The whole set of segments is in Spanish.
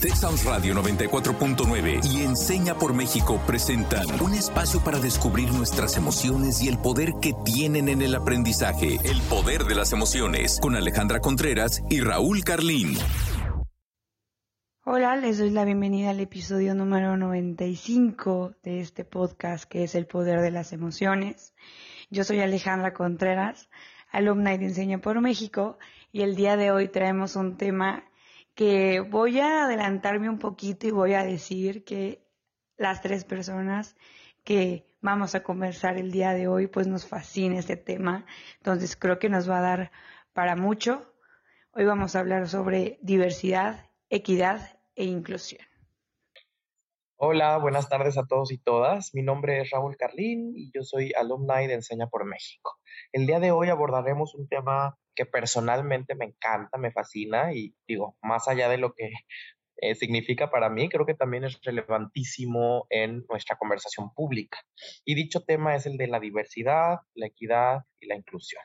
Texas Radio 94.9 y Enseña por México presentan un espacio para descubrir nuestras emociones y el poder que tienen en el aprendizaje. El poder de las emociones con Alejandra Contreras y Raúl Carlín. Hola, les doy la bienvenida al episodio número 95 de este podcast que es El poder de las emociones. Yo soy Alejandra Contreras, alumna de Enseña por México y el día de hoy traemos un tema que voy a adelantarme un poquito y voy a decir que las tres personas que vamos a conversar el día de hoy, pues nos fascina este tema. Entonces creo que nos va a dar para mucho. Hoy vamos a hablar sobre diversidad, equidad e inclusión. Hola, buenas tardes a todos y todas. Mi nombre es Raúl Carlín y yo soy alumni de Enseña por México. El día de hoy abordaremos un tema que personalmente me encanta, me fascina y digo, más allá de lo que eh, significa para mí, creo que también es relevantísimo en nuestra conversación pública. Y dicho tema es el de la diversidad, la equidad y la inclusión.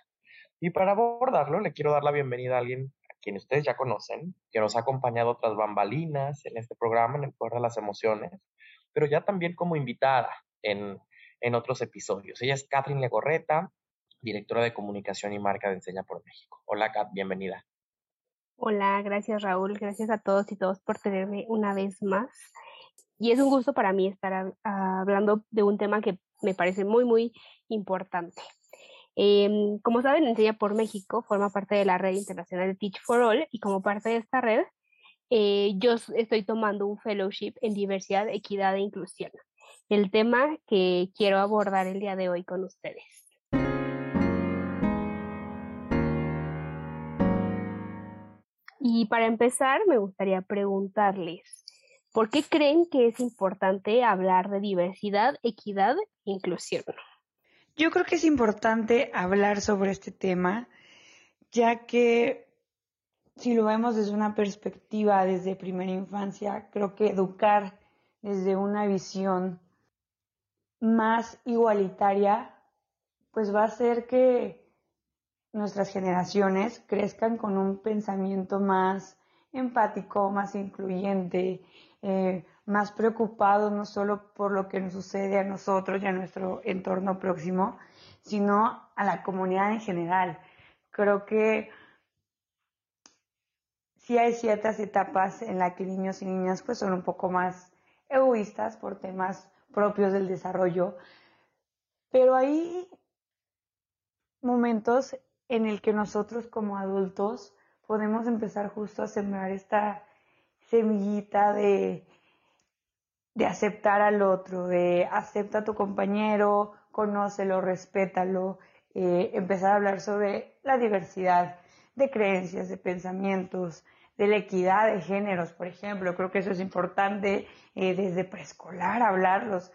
Y para abordarlo, le quiero dar la bienvenida a alguien a quien ustedes ya conocen, que nos ha acompañado otras bambalinas en este programa, en el Poder de las Emociones, pero ya también como invitada en, en otros episodios. Ella es Catherine Legorreta, directora de comunicación y marca de Enseña por México. Hola, Kat, bienvenida. Hola, gracias Raúl, gracias a todos y todos por tenerme una vez más. Y es un gusto para mí estar hablando de un tema que me parece muy, muy importante. Em, como saben, Enseña por México forma parte de la red internacional de Teach for All y como parte de esta red, eh, yo estoy tomando un fellowship en diversidad, equidad e inclusión. El tema que quiero abordar el día de hoy con ustedes. Y para empezar, me gustaría preguntarles, ¿por qué creen que es importante hablar de diversidad, equidad e inclusión? Yo creo que es importante hablar sobre este tema, ya que si lo vemos desde una perspectiva, desde primera infancia, creo que educar desde una visión más igualitaria, pues va a hacer que nuestras generaciones crezcan con un pensamiento más empático, más incluyente, eh, más preocupado no solo por lo que nos sucede a nosotros y a nuestro entorno próximo, sino a la comunidad en general. Creo que sí hay ciertas etapas en las que niños y niñas pues son un poco más egoístas por temas propios del desarrollo, pero hay momentos en el que nosotros como adultos podemos empezar justo a sembrar esta semillita de, de aceptar al otro, de acepta a tu compañero, conócelo, respétalo, eh, empezar a hablar sobre la diversidad de creencias, de pensamientos, de la equidad de géneros, por ejemplo. Creo que eso es importante eh, desde preescolar, hablarlos,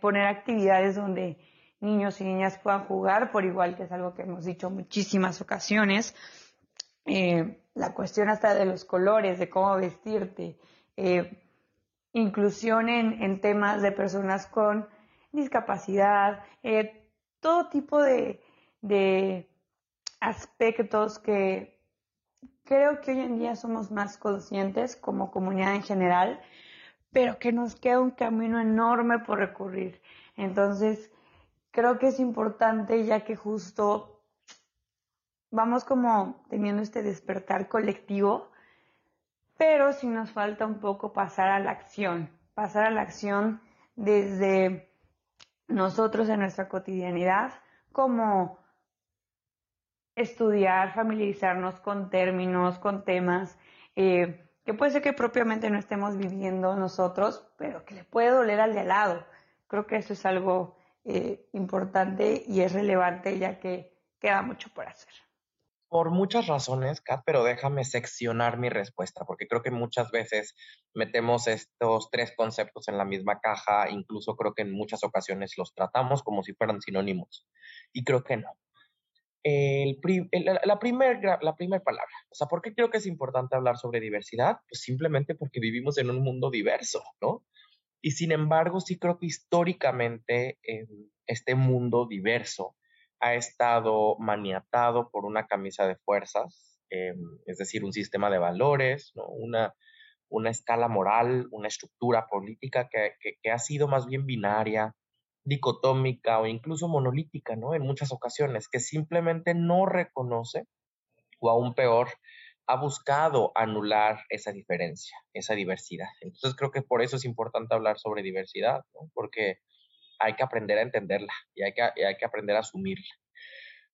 poner actividades donde niños y niñas puedan jugar por igual, que es algo que hemos dicho muchísimas ocasiones. Eh, la cuestión hasta de los colores, de cómo vestirte, eh, inclusión en, temas de personas con discapacidad, eh, todo tipo de, de aspectos que creo que hoy en día somos más conscientes como comunidad en general, pero que nos queda un camino enorme por recurrir. Entonces, creo que es importante ya que justo vamos como teniendo este despertar colectivo, pero sí nos falta un poco pasar a la acción, pasar a la acción desde nosotros en nuestra cotidianidad, como estudiar, familiarizarnos con términos, con temas, eh, que puede ser que propiamente no estemos viviendo nosotros, pero que le puede doler al de al lado. Creo que eso es algo eh, importante y es relevante ya que queda mucho por hacer. Por muchas razones, Kat, pero déjame seccionar mi respuesta, porque creo que muchas veces metemos estos tres conceptos en la misma caja, incluso creo que en muchas ocasiones los tratamos como si fueran sinónimos, y creo que no. El, la primera la primer palabra, o sea, ¿por qué creo que es importante hablar sobre diversidad? Pues simplemente porque vivimos en un mundo diverso, ¿no? Y sin embargo, sí creo que históricamente este mundo diverso ha estado maniatado por una camisa de fuerzas, em, es decir, un sistema de valores, una, una escala moral, una estructura política que, que, ha sido más bien binaria, dicotómica o incluso monolítica, ¿no? En muchas ocasiones, que simplemente no reconoce, o aún peor, ha buscado anular esa diferencia, esa diversidad. Entonces creo que por eso es importante hablar sobre diversidad, ¿no? Porque hay que aprender a entenderla y hay que, hay que aprender a asumirla.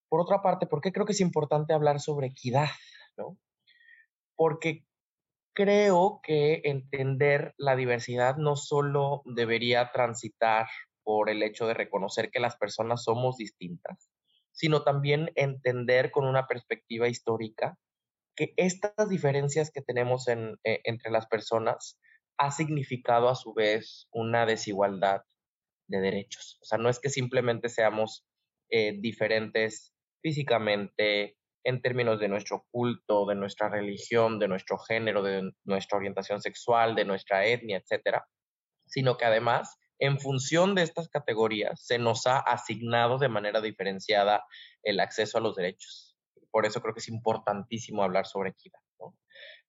Por otra parte, ¿por qué creo que es importante hablar sobre equidad? ¿no? Porque creo que entender la diversidad no solo debería transitar por el hecho de reconocer que las personas somos distintas, sino también entender con una perspectiva histórica que estas diferencias que tenemos en, eh, entre las personas ha significado a su vez una desigualdad de derechos. O sea, no es que simplemente seamos eh, diferentes físicamente, en términos de nuestro culto, de nuestra religión, de nuestro género, de nuestra orientación sexual, de nuestra etnia, etcétera, sino que además, en función de estas categorías, se nos ha asignado de manera diferenciada el acceso a los derechos. Por eso creo que es importantísimo hablar sobre equidad,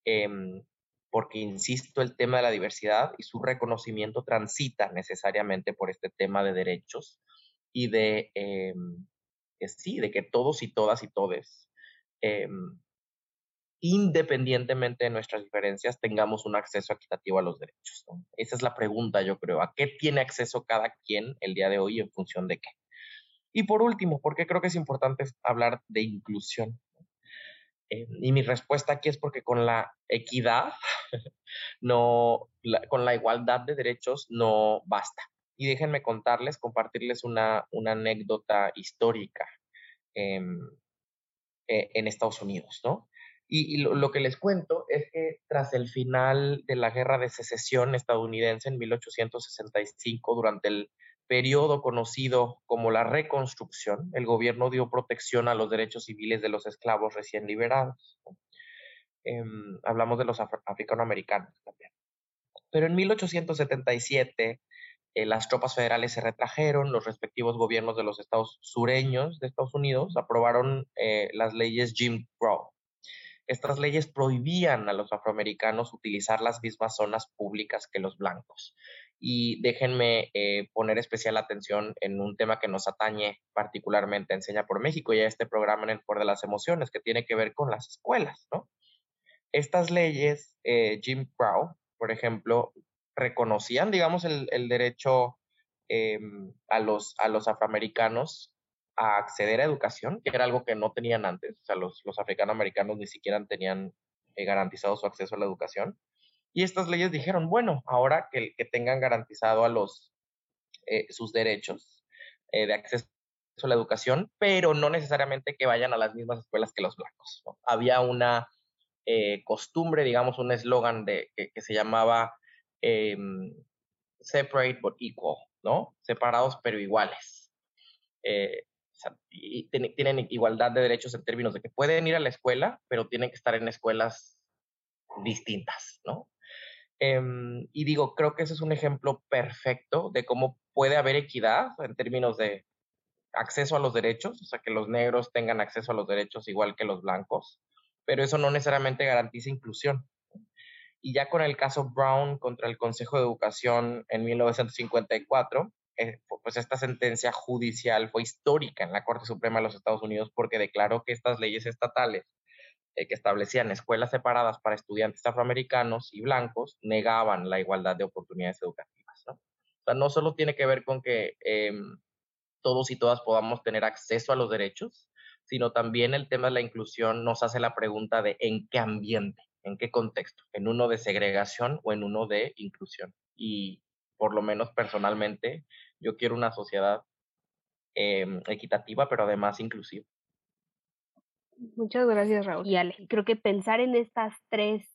em, porque, insisto, el tema de la diversidad y su reconocimiento transita necesariamente por este tema de derechos y de, em, sí, de que todos y todas y todes Em, independientemente de nuestras diferencias, tengamos un acceso equitativo a los derechos. Esa es la pregunta, yo creo. ¿A qué tiene acceso cada quien el día de hoy en función de qué? Y por último, porque creo que es importante hablar de inclusión. Eh, y mi respuesta aquí es porque con la equidad, no, con la igualdad de derechos no basta. Y déjenme contarles, compartirles una, una anécdota histórica. Eh, eh, en Estados Unidos, ¿no? Y, lo, que les cuento es que tras el final de la guerra de secesión estadounidense en 1865, durante el periodo conocido como la Reconstrucción, el gobierno dio protección a los derechos civiles de los esclavos recién liberados. Em, hablamos de los africanoamericanos también. Pero en 1877 eh, las tropas federales se retrajeron, los respectivos gobiernos de los estados sureños de Estados Unidos aprobaron eh, las leyes Jim Crow. Estas leyes prohibían a los afroamericanos utilizar las mismas zonas públicas que los blancos. Y déjenme eh, poner especial atención en un tema que nos atañe particularmente Enseña por México y a este programa en el Poder de las Emociones, que tiene que ver con las escuelas, ¿no? Estas leyes, Jim Crow, por ejemplo, reconocían, digamos, el, derecho em, a, los, a los afroamericanos a acceder a educación, que era algo que no tenían antes. O sea, los, los africanoamericanos ni siquiera tenían eh, garantizado su acceso a la educación. Y estas leyes dijeron, bueno, ahora que, tengan garantizado a los, eh, sus derechos eh, de acceso a la educación, pero no necesariamente que vayan a las mismas escuelas que los blancos. Había una costumbre, digamos, un eslogan que, se llamaba Em, separate but equal, ¿no? Separados pero iguales. Eh, y tienen igualdad de derechos en términos de que pueden ir a la escuela, pero tienen que estar en escuelas distintas, ¿no? Em, y digo, creo que ese es un ejemplo perfecto de cómo puede haber equidad en términos de acceso a los derechos, o sea, que los negros tengan acceso a los derechos igual que los blancos, pero eso no necesariamente garantiza inclusión. Y ya con el caso Brown contra el Consejo de Educación en 1954, eh, pues esta sentencia judicial fue histórica en la Corte Suprema de los Estados Unidos porque declaró que estas leyes estatales eh, que establecían escuelas separadas para estudiantes afroamericanos y blancos negaban la igualdad de oportunidades educativas. ¿no? O sea, no solo tiene que ver con que em, todos y todas podamos tener acceso a los derechos, sino también el tema de la inclusión nos hace la pregunta de en qué ambiente ¿En qué contexto? ¿En uno de segregación o en uno de inclusión? Y por lo menos personalmente, yo quiero una sociedad em, equitativa, pero además inclusiva. Muchas gracias, Raúl. Y creo que pensar en estas tres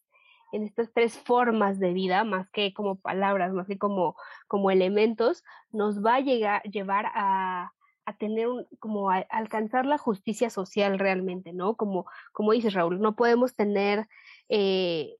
en estas tres formas de vida, más que como palabras, más que como, como elementos, nos va a llegar, llevar a, a tener un, como a, alcanzar la justicia social realmente, ¿no? Como, como dices, Raúl, no podemos tener eh,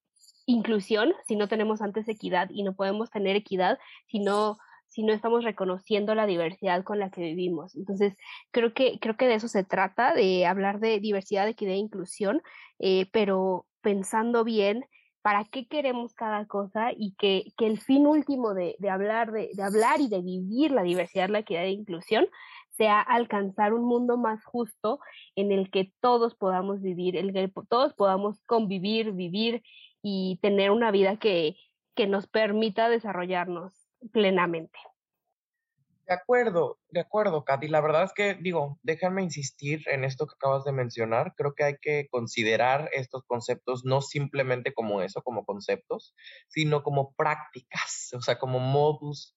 inclusión si no tenemos antes equidad y no podemos tener equidad si no si no estamos reconociendo la diversidad con la que vivimos. Entonces, creo que, creo que de eso se trata, de hablar de diversidad, equidad e inclusión, eh, pero pensando bien para qué queremos cada cosa y que, que el fin último de, de hablar, de, de, hablar y de vivir la diversidad, la equidad e inclusión sea alcanzar un mundo más justo en el que todos podamos vivir, en el que todos podamos convivir, vivir y tener una vida que, que nos permita desarrollarnos plenamente. De acuerdo, de acuerdo, Katy. La verdad es que, digo, déjame insistir en esto que acabas de mencionar. Creo que hay que considerar estos conceptos no simplemente como eso, como conceptos, sino como prácticas, o sea, como modus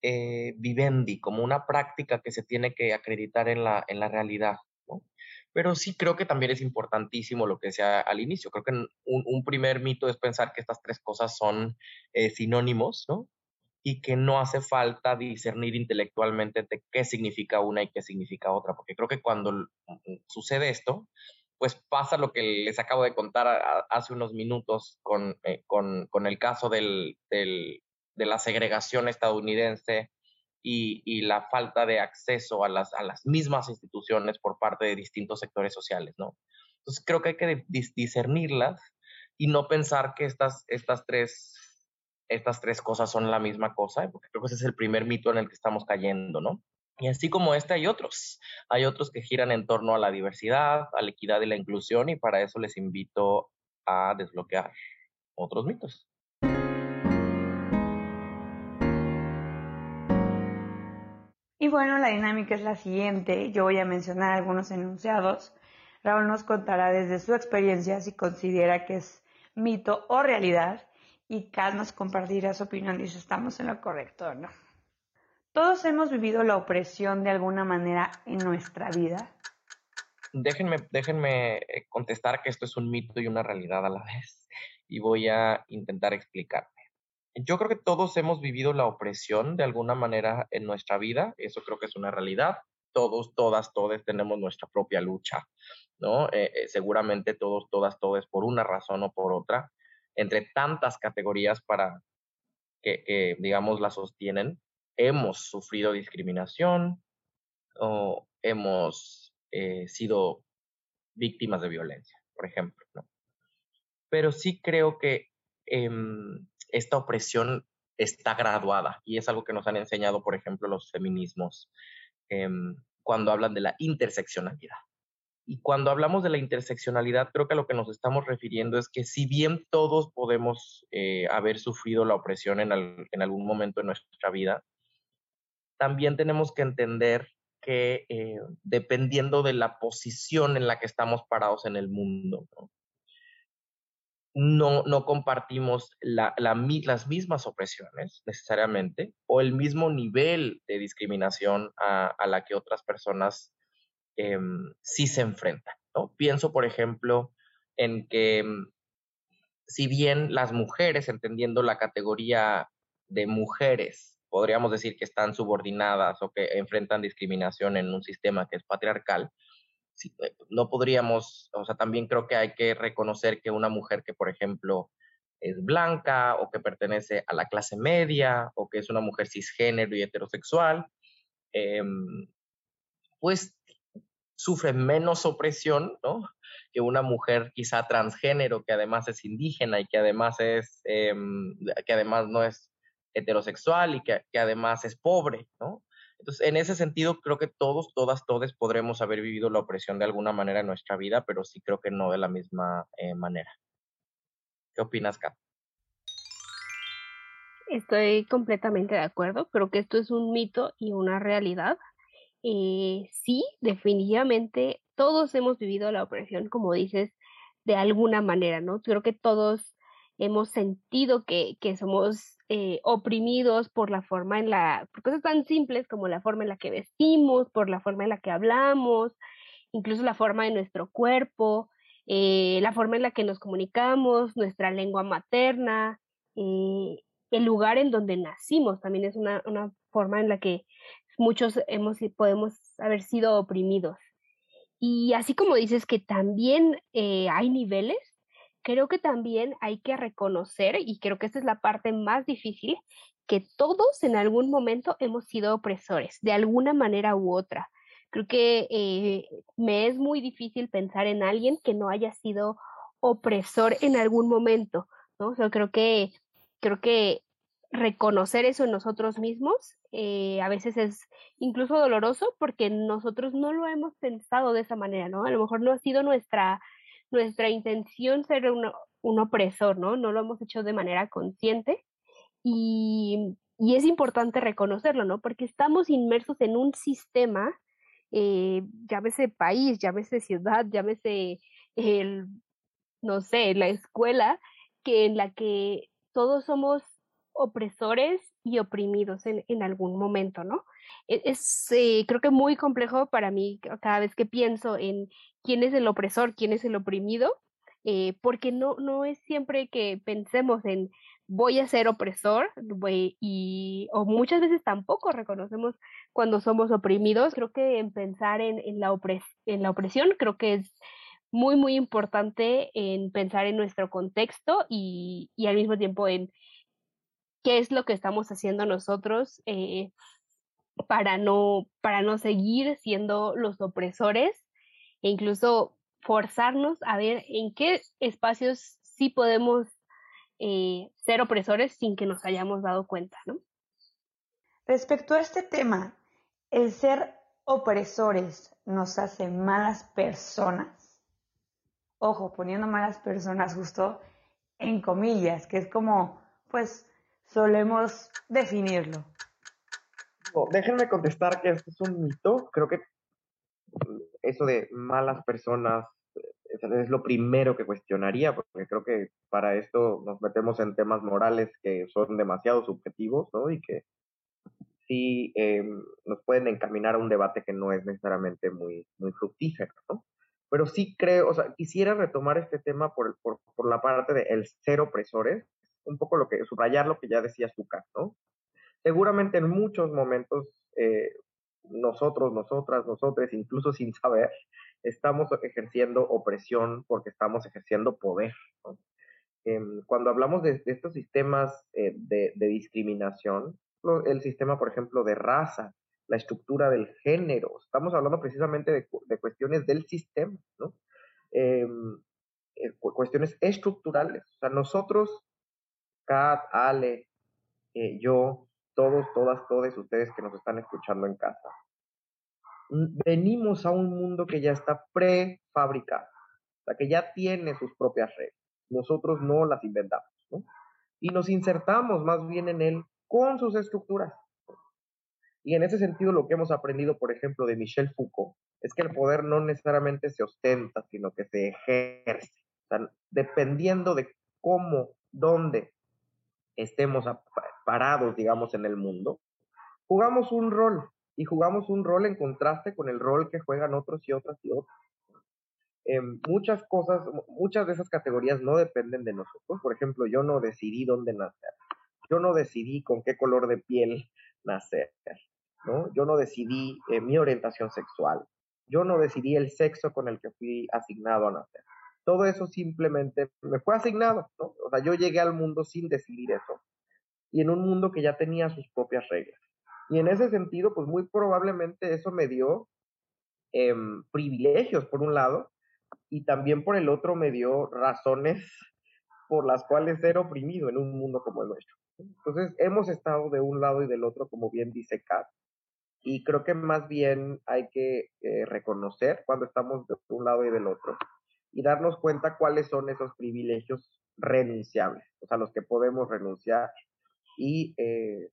eh, vivendi, como una práctica que se tiene que acreditar en la, en la realidad. ¿no? Pero sí creo que también es importantísimo lo que decía al inicio. Creo que un, primer mito es pensar que estas tres cosas son eh, sinónimos, ¿no? Y que no hace falta discernir intelectualmente de qué significa una y qué significa otra, porque creo que cuando mm, sucede esto, pues pasa lo que les acabo de contar hace unos minutos con, eh, con, con el caso del, del, de la segregación estadounidense y, y, la falta de acceso a las, a las mismas instituciones por parte de distintos sectores sociales, ¿no? Entonces creo que hay que discernirlas y no pensar que estas, estas tres estas tres cosas son la misma cosa, porque creo que ese es el primer mito en el que estamos cayendo, ¿no? Y así como este hay otros, hay otros que giran en torno a la diversidad, a la equidad y la inclusión, y para eso les invito a desbloquear otros mitos. Y bueno, la dinámica es la siguiente. Yo voy a mencionar algunos enunciados. Raúl nos contará desde su experiencia si considera que es mito o realidad y Kat nos compartirá su opinión y si estamos en lo correcto o no. Todos hemos vivido la opresión de alguna manera en nuestra vida. Déjenme, déjenme eh, contestar que esto es un mito y una realidad a la vez y voy a intentar explicarme. Yo creo que todos hemos vivido la opresión de alguna manera en nuestra vida, eso creo que es una realidad. Todos, todas, todos tenemos nuestra propia lucha, ¿no? Eh, eh, seguramente todos, todas, todos por una razón o por otra entre tantas categorías para que, digamos, la sostienen, hemos sufrido discriminación o hemos eh, sido víctimas de violencia, por ejemplo. ¿no? Pero sí creo que em, esta opresión está graduada y es algo que nos han enseñado, por ejemplo, los feminismos em, cuando hablan de la interseccionalidad. Y cuando hablamos de la interseccionalidad, creo que a lo que nos estamos refiriendo es que si bien todos podemos eh, haber sufrido la opresión en, algún momento de nuestra vida, también tenemos que entender que eh, dependiendo de la posición en la que estamos parados en el mundo, no, no, compartimos la, las mismas opresiones necesariamente o el mismo nivel de discriminación a la que otras personas eh, sí se enfrentan. ¿no? Pienso, por ejemplo, en que em, si bien las mujeres, entendiendo la categoría de mujeres, podríamos decir que están subordinadas o que enfrentan discriminación en un sistema que es patriarcal, eh, no podríamos, o sea, también creo que hay que reconocer que una mujer que, por ejemplo, es blanca o que pertenece a la clase media o que es una mujer cisgénero y heterosexual, em, pues sufre menos opresión, ¿no? Que una mujer quizá transgénero, que además es indígena y que además es, em, que además no es heterosexual y que, que, además es pobre, ¿no? Entonces, en ese sentido, creo que todos, todas, todos podremos haber vivido la opresión de alguna manera en nuestra vida, pero sí creo que no de la misma eh, manera. ¿Qué opinas, Kat? Estoy completamente de acuerdo. Creo que esto es un mito y una realidad. Eh, sí, definitivamente todos hemos vivido la opresión, como dices, de alguna manera, ¿no? Creo que todos hemos sentido que, que somos eh, oprimidos por la forma en la, cosas tan simples como la forma en la que vestimos, por la forma en la que hablamos, incluso la forma de nuestro cuerpo, eh, la forma en la que nos comunicamos, nuestra lengua materna, eh, el lugar en donde nacimos también es una, una forma en la que muchos hemos, podemos haber sido oprimidos. Y así como dices que también eh, hay niveles, creo que también hay que reconocer, y creo que esta es la parte más difícil, que todos en algún momento hemos sido opresores, de alguna manera u otra. Creo que eh, me es muy difícil pensar en alguien que no haya sido opresor en algún momento, ¿no? O creo que, creo que reconocer eso en nosotros mismos eh, a veces es incluso doloroso porque nosotros no lo hemos pensado de esa manera, ¿no? A lo mejor no ha sido nuestra, nuestra intención ser un, un opresor, ¿no? No lo hemos hecho de manera consciente y, y, es importante reconocerlo, ¿no? Porque estamos inmersos en un sistema, eh, llámese país, llámese ciudad, llámese el, no sé, la escuela, que en la que todos somos opresores y oprimidos en, en algún momento, ¿no? E, es, eh, creo que muy complejo para mí cada vez que pienso en quién es el opresor, quién es el oprimido, eh, porque no, no es siempre que pensemos en voy a ser opresor y o muchas veces tampoco reconocemos cuando somos oprimidos. Creo que en pensar en, en, la, opres en la opresión creo que es muy, muy importante en pensar en nuestro contexto y, y al mismo tiempo en qué es lo que estamos haciendo nosotros eh, para, no, para no seguir siendo los opresores e incluso forzarnos a ver en qué espacios sí podemos eh, ser opresores sin que nos hayamos dado cuenta, ¿no? Respecto a este tema, el ser opresores nos hace malas personas. Ojo, poniendo malas personas justo en comillas, que es como, pues, solemos definirlo? déjenme contestar que esto es un mito. Creo que eso de malas personas es lo primero que cuestionaría, porque creo que para esto nos metemos en temas morales que son demasiado subjetivos, ¿no? Y que sí eh, nos pueden encaminar a un debate que no es necesariamente muy, muy fructífero, ¿no? Pero sí creo, o sea, quisiera retomar este tema por, por, por la parte de el ser opresores, un poco lo que, subrayar lo que ya decía Zucca, ¿no? Seguramente en muchos momentos eh, nosotros, nosotras, nosotros, incluso sin saber, estamos ejerciendo opresión porque estamos ejerciendo poder. ¿no? Em, cuando hablamos de, estos sistemas eh, de, discriminación, el sistema, por ejemplo, de raza, la estructura del género, estamos hablando precisamente de, de cuestiones del sistema, ¿no? Eh, cuestiones estructurales. O sea, nosotros Kat, Ale, eh, yo, todos, todas, todos ustedes que nos están escuchando en casa. Venimos a un mundo que ya está prefabricado, o sea, que ya tiene sus propias reglas. Nosotros no las inventamos, ¿no? Y nos insertamos más bien en él con sus estructuras. Y en ese sentido, lo que hemos aprendido, por ejemplo, de Michel Foucault, es que el poder no necesariamente se ostenta, sino que se ejerce. O sea, dependiendo de cómo, dónde estemos parados, digamos, en el mundo, jugamos un rol y jugamos un rol en contraste con el rol que juegan otros y otras y otros. Eh, muchas cosas, muchas de esas categorías no dependen de nosotros. Por ejemplo, yo no decidí dónde nacer. Yo no decidí con qué color de piel nacer. ¿no? Yo no decidí eh, mi orientación sexual. Yo no decidí el sexo con el que fui asignado a nacer todo eso simplemente me fue asignado. O sea, yo llegué al mundo sin decidir eso y en un mundo que ya tenía sus propias reglas. Y en ese sentido, pues muy probablemente eso me dio eh, privilegios por un lado y también por el otro me dio razones por las cuales ser oprimido en un mundo como el nuestro. Entonces, hemos estado de un lado y del otro, como bien dice Kat, y creo que más bien hay que eh, reconocer cuando estamos de un lado y del otro y darnos cuenta cuáles son esos privilegios renunciables, o sea, los que podemos renunciar y, eh,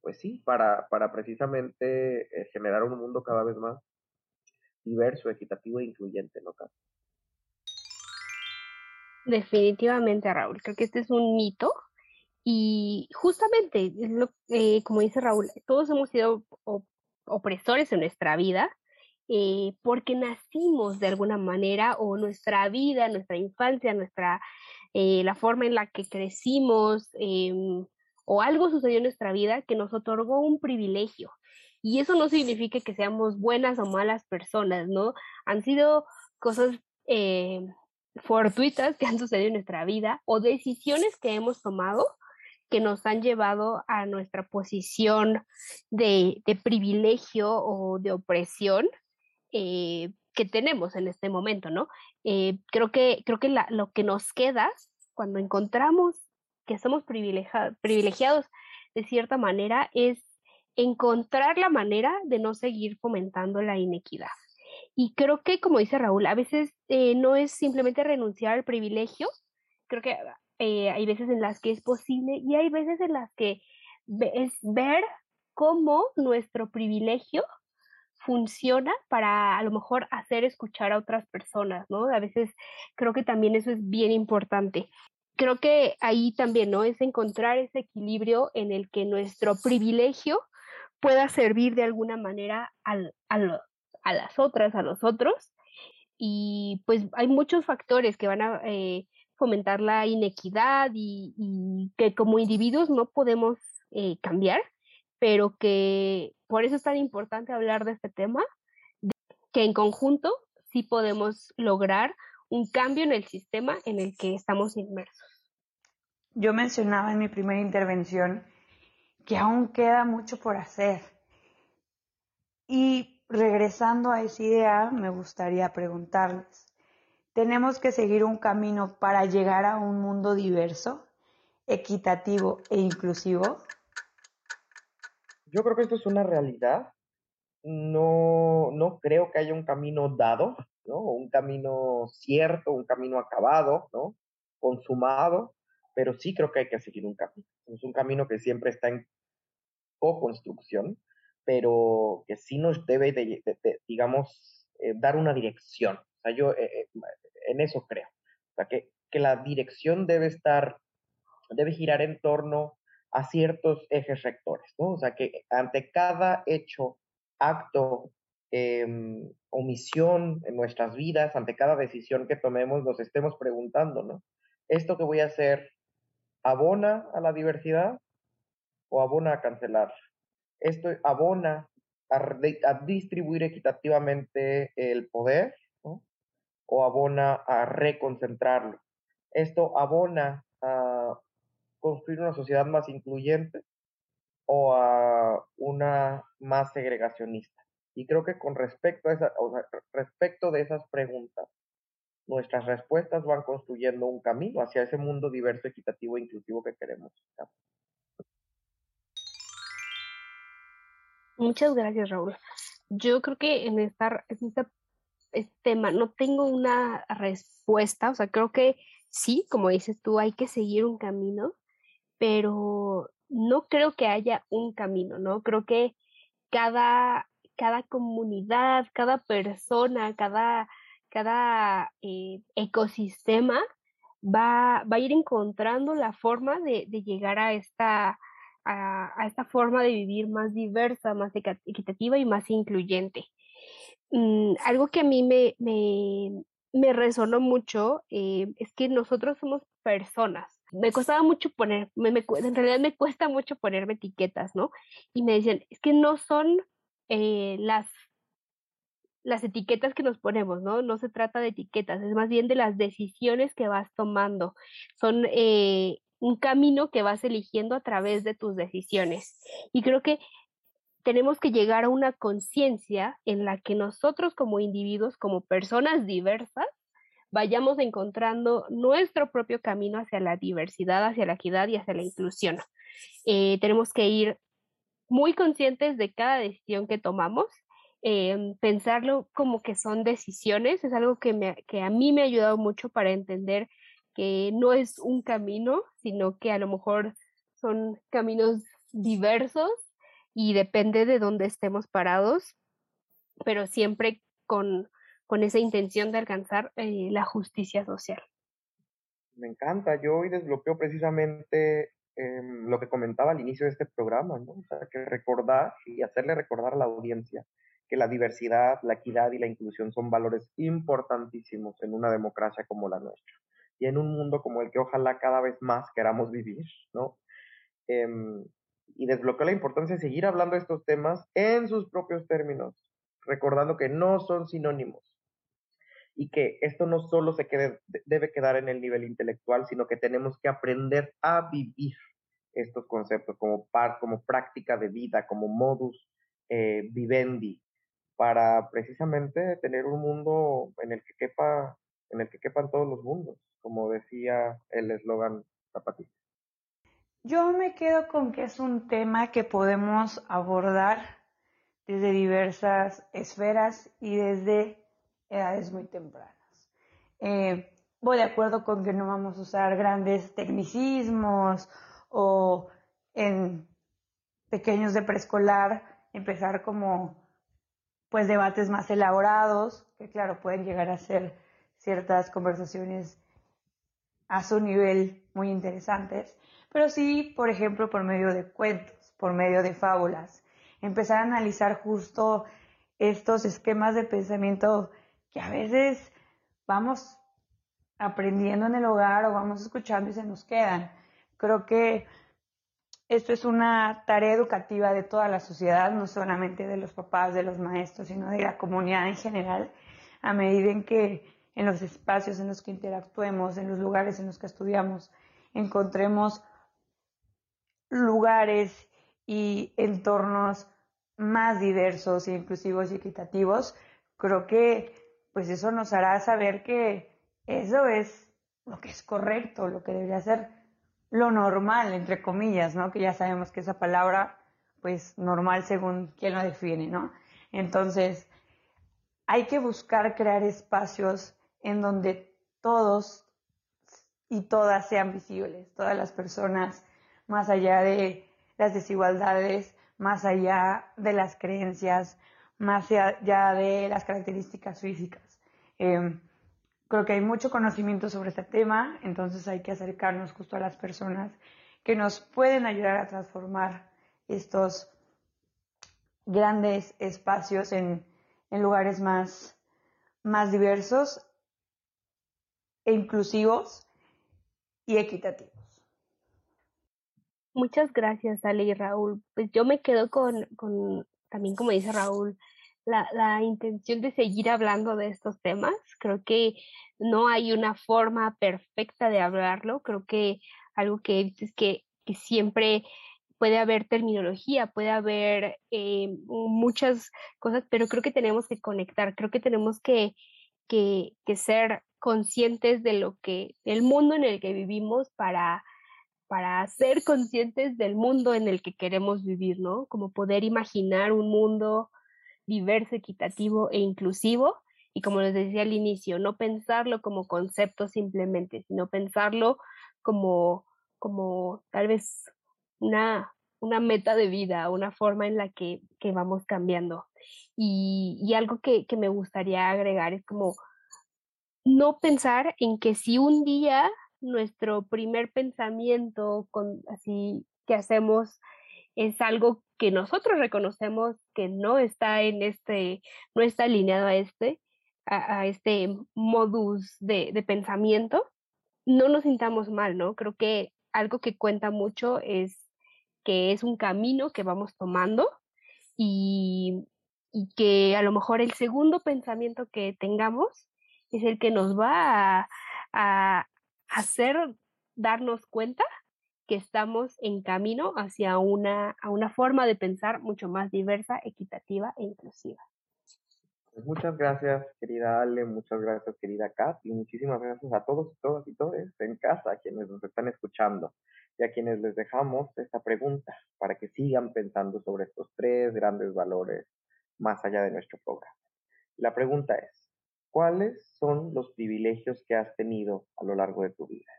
pues sí, para, para precisamente eh, generar un mundo cada vez más diverso, equitativo e incluyente, ¿no, Definitivamente, Raúl, creo que este es un mito y justamente, eh, como dice Raúl, todos hemos sido opresores en nuestra vida, eh, porque nacimos de alguna manera o nuestra vida, nuestra infancia, nuestra, eh, la forma en la que crecimos em, o algo sucedió en nuestra vida que nos otorgó un privilegio. Y eso no significa que seamos buenas o malas personas, ¿no? Han sido cosas eh, fortuitas que han sucedido en nuestra vida o decisiones que hemos tomado que nos han llevado a nuestra posición de privilegio o de opresión eh, que tenemos en este momento, ¿no? Eh, creo que, creo que lo que nos queda cuando encontramos que somos privilegiados de cierta manera, es encontrar la manera de no seguir fomentando la inequidad. Y creo que, como dice Raúl, a veces eh, no es simplemente renunciar al privilegio, creo que eh, hay veces en las que es posible y hay veces en las que es ver cómo nuestro privilegio funciona para a lo mejor hacer escuchar a otras personas, ¿no? A veces creo que también eso es bien importante. Creo que ahí también, ¿no? Es encontrar ese equilibrio en el que nuestro privilegio pueda servir de alguna manera al, a las otras, a los otros. Y pues hay muchos factores que van a eh, fomentar la inequidad y, que como individuos no podemos eh, cambiar, pero que por eso es tan importante hablar de este tema, que en conjunto sí podemos lograr un cambio en el sistema en el que estamos inmersos. Yo mencionaba en mi primera intervención que aún queda mucho por hacer. Y regresando a esa idea, me gustaría preguntarles, ¿tenemos que seguir un camino para llegar a un mundo diverso, equitativo e inclusivo? Yo creo que esto es una realidad. No, no creo que haya un camino dado, ¿no? Un camino cierto, un camino acabado, ¿no? Consumado, pero sí creo que hay que seguir un camino. Es un camino que siempre está en co-construcción pero que sí nos debe, de, digamos, eh, dar una dirección. O sea, yo eh, eh, en eso creo. O sea, que, que la dirección debe estar, debe girar en torno a ciertos ejes rectores, ¿no? O sea, que ante cada hecho, acto, em, omisión en nuestras vidas, ante cada decisión que tomemos, nos estemos preguntando, ¿no? ¿Esto que voy a hacer abona a la diversidad o abona a cancelar esto abona a, distribuir equitativamente el poder o abona a reconcentrarlo. Esto abona a construir una sociedad más incluyente o a una más segregacionista. Y creo que con respecto a esa, respecto de esas preguntas, nuestras respuestas van construyendo un camino hacia ese mundo diverso, equitativo e inclusivo que queremos. Muchas gracias, Raúl. Yo creo que en, esta, este, tema no tengo una respuesta, o sea, creo que sí, como dices tú, hay que seguir un camino, pero no creo que haya un camino, ¿no? Creo que cada, cada comunidad, cada persona, cada, cada eh, ecosistema va, va, a ir encontrando la forma de, de llegar a esta a, esta forma de vivir más diversa, más equitativa y más incluyente. Mm, algo que a mí me, me, resonó mucho eh, es que nosotros somos personas. Me costaba mucho poner, me, en realidad me cuesta mucho ponerme etiquetas, ¿no? Y me decían, es que no son eh, las las etiquetas que nos ponemos, ¿no? No se trata de etiquetas, es más bien de las decisiones que vas tomando. Son eh, un camino que vas eligiendo a través de tus decisiones. Y creo que tenemos que llegar a una conciencia en la que nosotros como individuos, como personas diversas, vayamos encontrando nuestro propio camino hacia la diversidad, hacia la equidad y hacia la inclusión. Eh, tenemos que ir muy conscientes de cada decisión que tomamos, eh, pensarlo como que son decisiones, es algo que, me, que a mí me ha ayudado mucho para entender que no es un camino, sino que a lo mejor son caminos diversos y depende de dónde estemos parados, pero siempre con, con esa intención de alcanzar eh, la justicia social. Me encanta, yo hoy desbloqueo precisamente em, lo que comentaba al inicio de este programa, ¿no? O sea, que recordar y hacerle recordar a la audiencia que la diversidad, la equidad y la inclusión son valores importantísimos en una democracia como la nuestra y en un mundo como el que ojalá cada vez más queramos vivir, ¿no? Em, y desbloqueó la importancia de seguir hablando de estos temas en sus propios términos, recordando que no son sinónimos y que esto no solo se quede, debe quedar en el nivel intelectual, sino que tenemos que aprender a vivir estos conceptos como, par, como práctica de vida, como modus eh, vivendi, para precisamente tener un mundo en el que quepa, en el que quepan todos los mundos como decía el eslogan zapatista. Yo me quedo con que es un tema que podemos abordar desde diversas esferas y desde edades muy tempranas. Eh, voy de acuerdo con que no vamos a usar grandes tecnicismos o en pequeños de preescolar empezar como pues debates más elaborados, que claro, pueden llegar a ser ciertas conversaciones a su nivel muy interesantes, pero sí, por ejemplo, por medio de cuentos, por medio de fábulas, empezar a analizar justo estos esquemas de pensamiento que a veces vamos aprendiendo en el hogar o vamos escuchando y se nos quedan. Creo que esto es una tarea educativa de toda la sociedad, no solamente de los papás, de los maestros, sino de la comunidad en general, a medida en que en los espacios en los que interactuemos, en los lugares en los que estudiamos, encontremos lugares y entornos más diversos e inclusivos y equitativos, creo que pues eso nos hará saber que eso es lo que es correcto, lo que debería ser lo normal, entre comillas, ¿no? Que ya sabemos que esa palabra, pues normal según quien lo define, ¿no? Entonces, hay que buscar crear espacios en donde todos y todas sean visibles, todas las personas, más allá de las desigualdades, más allá de las creencias, más allá de las características físicas. Em, creo que hay mucho conocimiento sobre este tema, entonces hay que acercarnos justo a las personas que nos pueden ayudar a transformar estos grandes espacios en, lugares más, más diversos e inclusivos y equitativos. Muchas gracias, Ale y Raúl. Pues yo me quedo con, con también como dice Raúl, la, intención de seguir hablando de estos temas. Creo que no hay una forma perfecta de hablarlo. Creo que algo que he visto es que, siempre puede haber terminología, puede haber eh, muchas cosas, pero creo que tenemos que conectar, creo que tenemos que, que, que, ser conscientes de lo que, del mundo en el que vivimos para, para ser conscientes del mundo en el que queremos vivir, ¿no? Como poder imaginar un mundo diverso, equitativo e inclusivo. Y como les decía al inicio, no pensarlo como concepto simplemente, sino pensarlo como, como tal vez una, una meta de vida, una forma en la que, que vamos cambiando. Y, algo que, que me gustaría agregar es como no pensar en que si un día nuestro primer pensamiento con, así que hacemos es algo que nosotros reconocemos que no está en este, no está alineado a este, a, este modus de, de, pensamiento, no nos sintamos mal, ¿no? Creo que algo que cuenta mucho es que es un camino que vamos tomando y, y que a lo mejor el segundo pensamiento que tengamos es el que nos va a, a hacer darnos cuenta que estamos en camino hacia una, a una forma de pensar mucho más diversa, equitativa e inclusiva. Pues muchas gracias, querida Ale, muchas gracias, querida Kat, y muchísimas gracias a todos y todas y todos en casa, a quienes nos están escuchando, y a quienes les dejamos esta pregunta para que sigan pensando sobre estos tres grandes valores más allá de nuestro programa. La pregunta es, ¿cuáles son los privilegios que has tenido a lo largo de tu vida?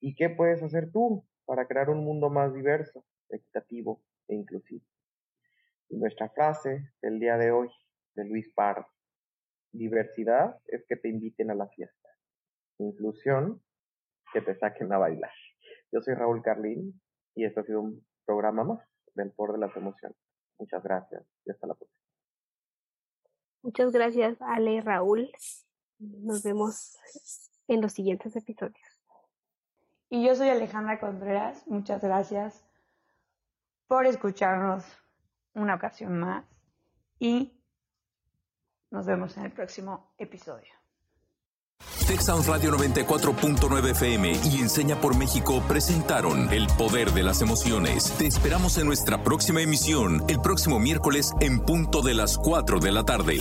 ¿Y qué puedes hacer tú para crear un mundo más diverso, equitativo e inclusivo. Y nuestra frase del día de hoy de Luis Pardo, diversidad es que te inviten a la fiesta, inclusión que te saquen a bailar. Yo soy Raúl Carlín y esto ha sido un programa más del Por de las Emociones. Muchas gracias y hasta la próxima. Muchas gracias, Ale y Raúl. Nos vemos en los siguientes episodios. Y yo soy Alejandra Contreras. Muchas gracias por escucharnos una ocasión más y nos vemos en el próximo episodio. Texas Radio 94.9 FM y Enseña por México presentaron El Poder de las Emociones. Te esperamos en nuestra próxima emisión, el próximo miércoles en punto de las 4 de la tarde.